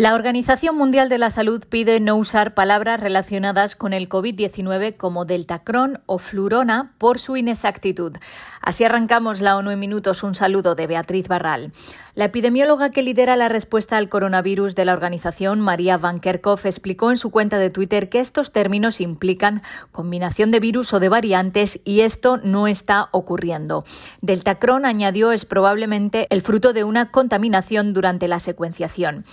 La Organización Mundial de la Salud pide no usar palabras relacionadas con el COVID-19 como deltacrón o flurona por su inexactitud. Así arrancamos la ONU en minutos. Un saludo de Beatriz Barral. La epidemióloga que lidera la respuesta al coronavirus de la organización, María Van Kerkhove, explicó en su cuenta de Twitter que estos términos implican combinación de virus o de variantes y esto no está ocurriendo. Deltacrón, añadió, es probablemente el fruto de una contaminación durante la secuenciación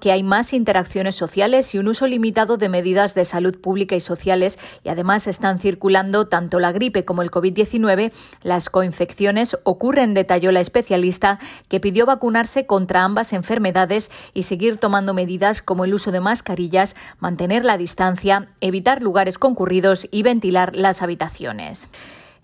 que hay más interacciones sociales y un uso limitado de medidas de salud pública y sociales y además están circulando tanto la gripe como el COVID-19, las coinfecciones ocurren, detalló la especialista, que pidió vacunarse contra ambas enfermedades y seguir tomando medidas como el uso de mascarillas, mantener la distancia, evitar lugares concurridos y ventilar las habitaciones.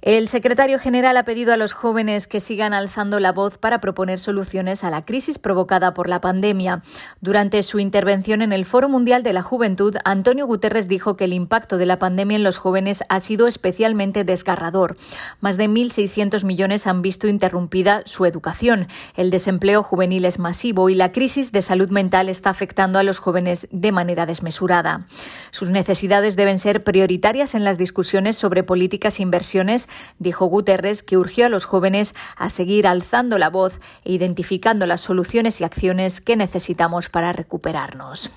El secretario general ha pedido a los jóvenes que sigan alzando la voz para proponer soluciones a la crisis provocada por la pandemia. Durante su intervención en el Foro Mundial de la Juventud, Antonio Guterres dijo que el impacto de la pandemia en los jóvenes ha sido especialmente desgarrador. Más de 1.600 millones han visto interrumpida su educación. El desempleo juvenil es masivo y la crisis de salud mental está afectando a los jóvenes de manera desmesurada. Sus necesidades deben ser prioritarias en las discusiones sobre políticas e inversiones dijo Guterres que urgió a los jóvenes a seguir alzando la voz e identificando las soluciones y acciones que necesitamos para recuperarnos.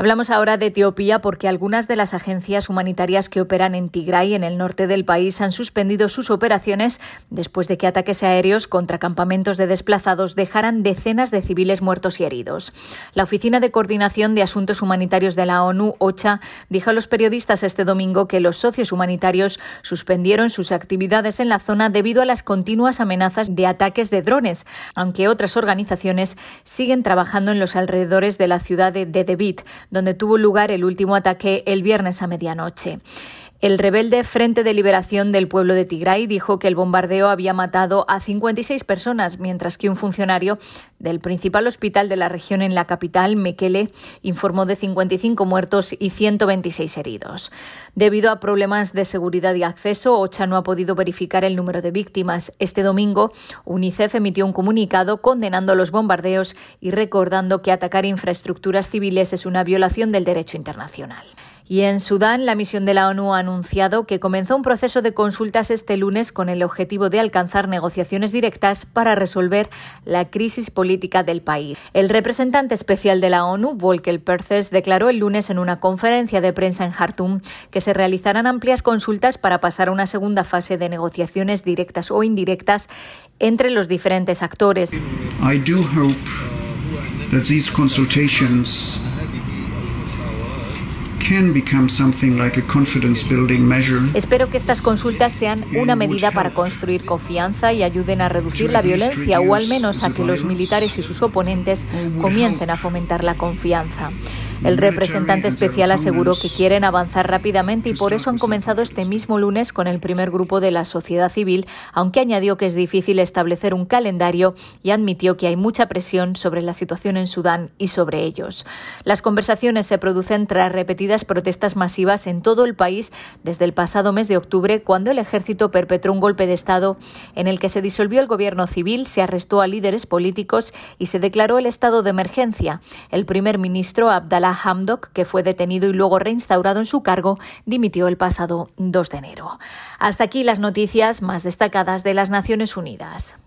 Hablamos ahora de Etiopía porque algunas de las agencias humanitarias que operan en Tigray, en el norte del país, han suspendido sus operaciones después de que ataques aéreos contra campamentos de desplazados dejaran decenas de civiles muertos y heridos. La Oficina de Coordinación de Asuntos Humanitarios de la ONU, OCHA, dijo a los periodistas este domingo que los socios humanitarios suspendieron sus actividades en la zona debido a las continuas amenazas de ataques de drones, aunque otras organizaciones siguen trabajando en los alrededores de la ciudad de Dedebit, donde tuvo lugar el último ataque el viernes a medianoche. El rebelde Frente de Liberación del Pueblo de Tigray dijo que el bombardeo había matado a 56 personas, mientras que un funcionario del principal hospital de la región en la capital, Mekele, informó de 55 muertos y 126 heridos. Debido a problemas de seguridad y acceso, OCHA no ha podido verificar el número de víctimas. Este domingo, UNICEF emitió un comunicado condenando los bombardeos y recordando que atacar infraestructuras civiles es una violación del derecho internacional. Y en Sudán, la misión de la ONU ha anunciado que comenzó un proceso de consultas este lunes con el objetivo de alcanzar negociaciones directas para resolver la crisis política del país. El representante especial de la ONU, Volker Perthes, declaró el lunes en una conferencia de prensa en Jartum que se realizarán amplias consultas para pasar a una segunda fase de negociaciones directas o indirectas entre los diferentes actores. I do hope that Espero que estas consultas sean una medida para construir confianza y ayuden a reducir la violencia o al menos a que los militares y sus oponentes comiencen a fomentar la confianza. El representante especial aseguró que quieren avanzar rápidamente y por eso han comenzado este mismo lunes con el primer grupo de la sociedad civil, aunque añadió que es difícil establecer un calendario y admitió que hay mucha presión sobre la situación en Sudán y sobre ellos. Las conversaciones se producen tras repetidas protestas masivas en todo el país desde el pasado mes de octubre, cuando el ejército perpetró un golpe de Estado en el que se disolvió el gobierno civil, se arrestó a líderes políticos y se declaró el estado de emergencia. El primer ministro Abdallah Hamdok, que fue detenido y luego reinstaurado en su cargo, dimitió el pasado 2 de enero. Hasta aquí las noticias más destacadas de las Naciones Unidas.